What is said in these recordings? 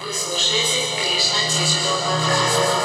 Вы слушаете Кришна Digital Podcast.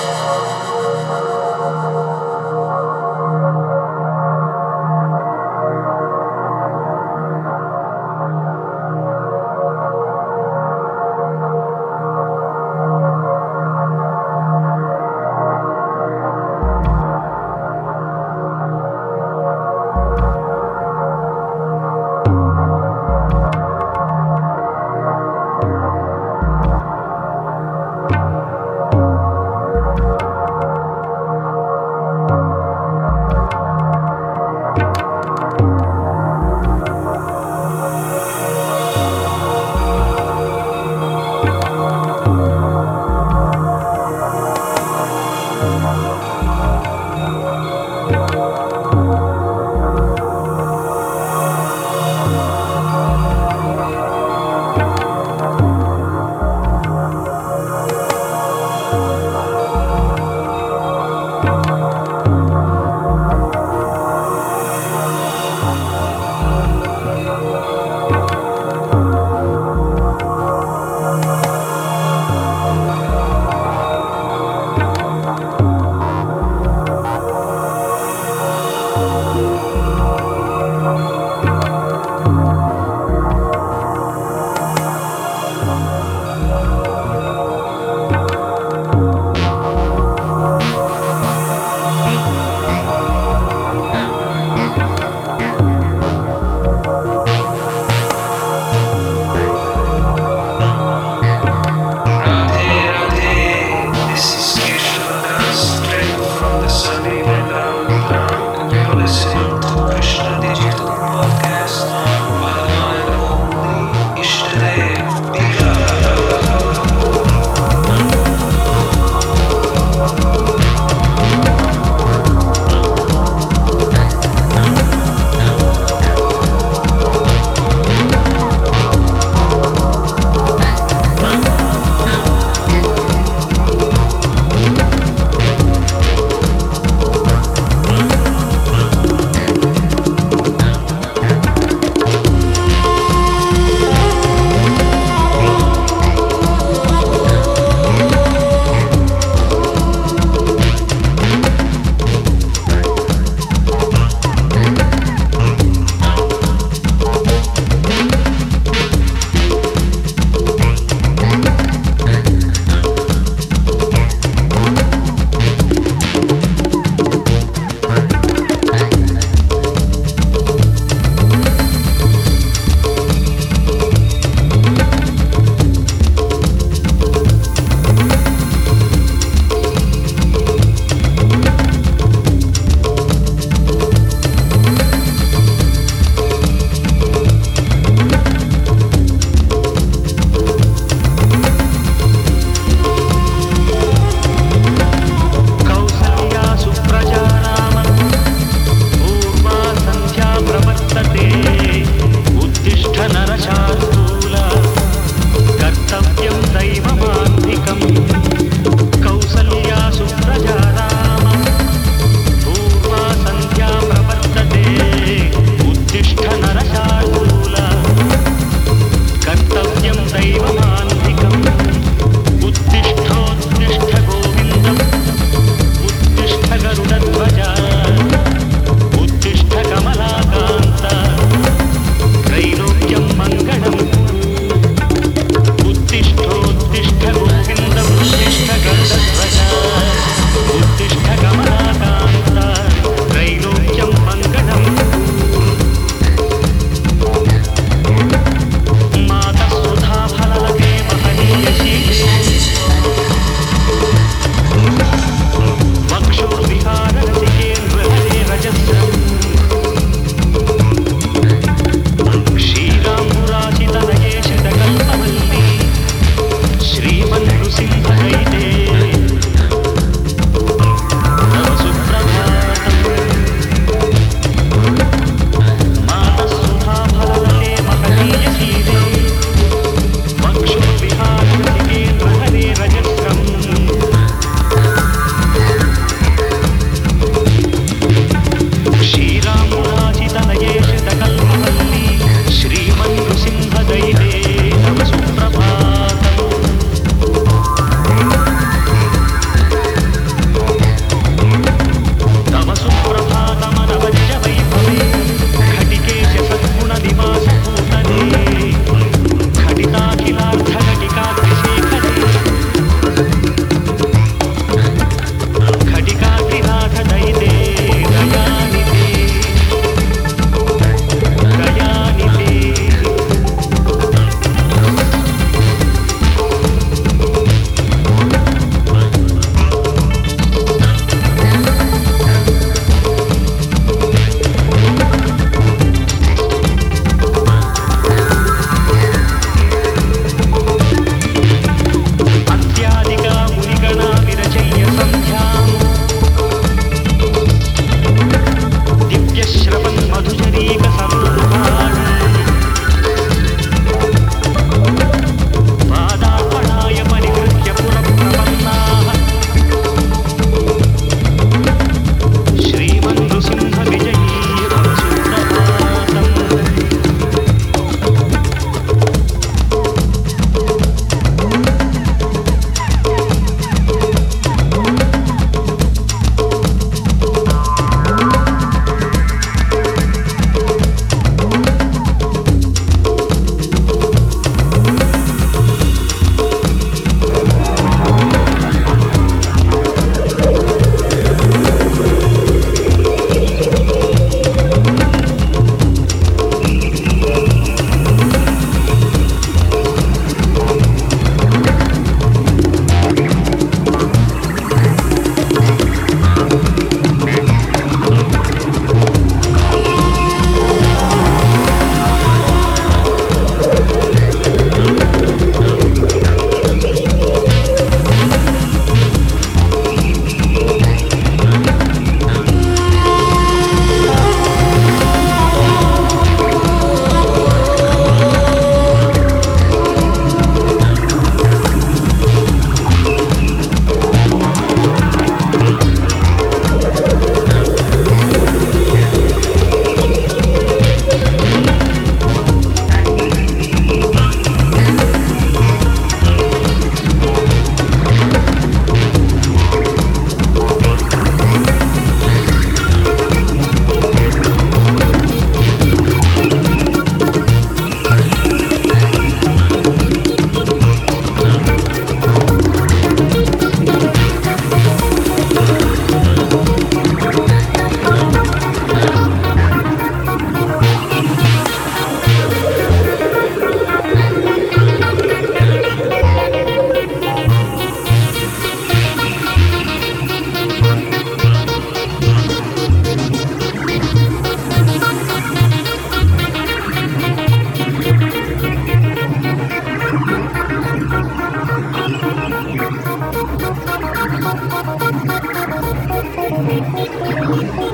Thank you.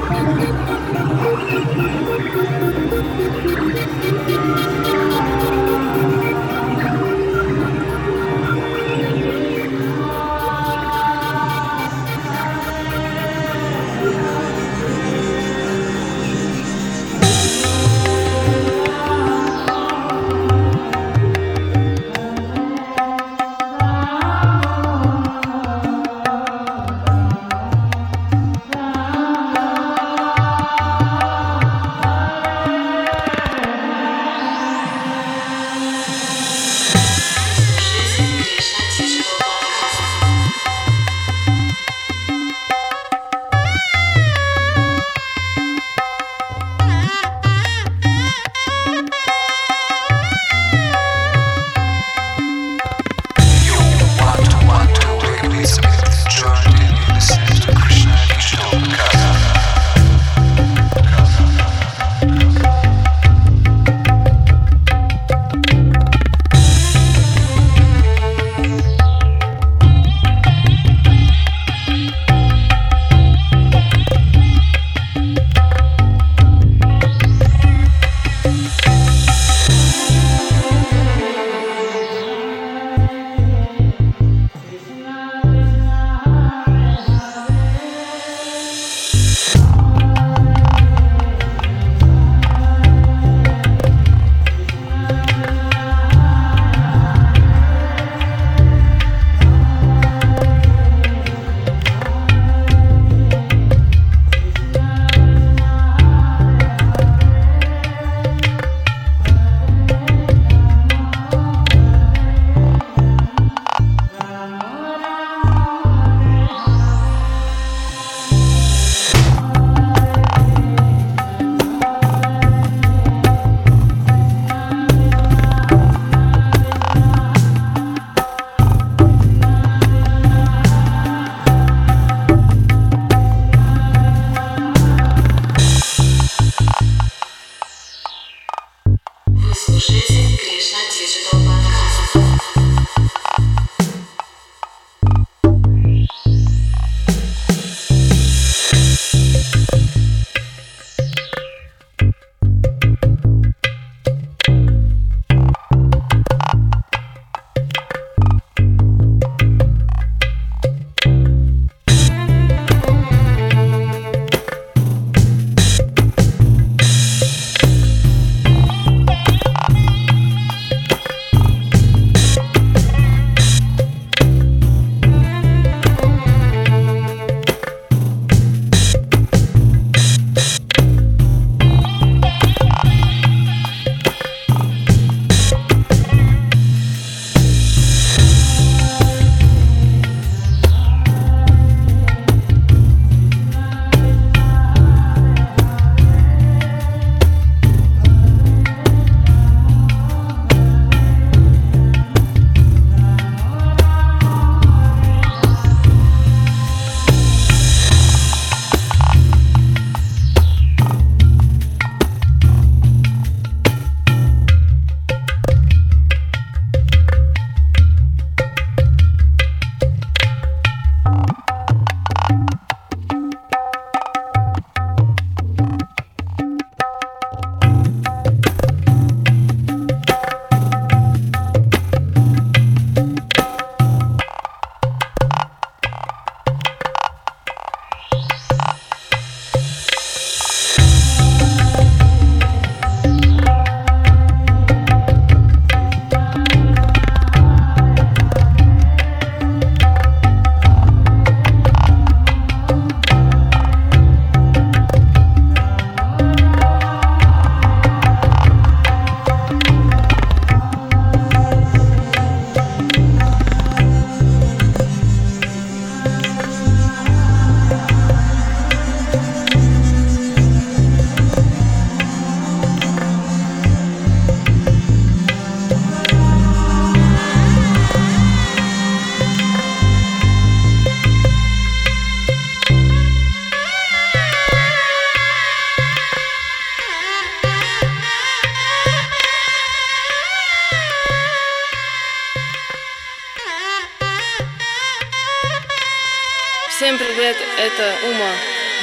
привет! Это Ума,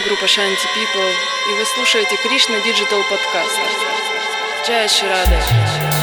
группа Shanti People, и вы слушаете Кришна Digital Podcast. Чаще радость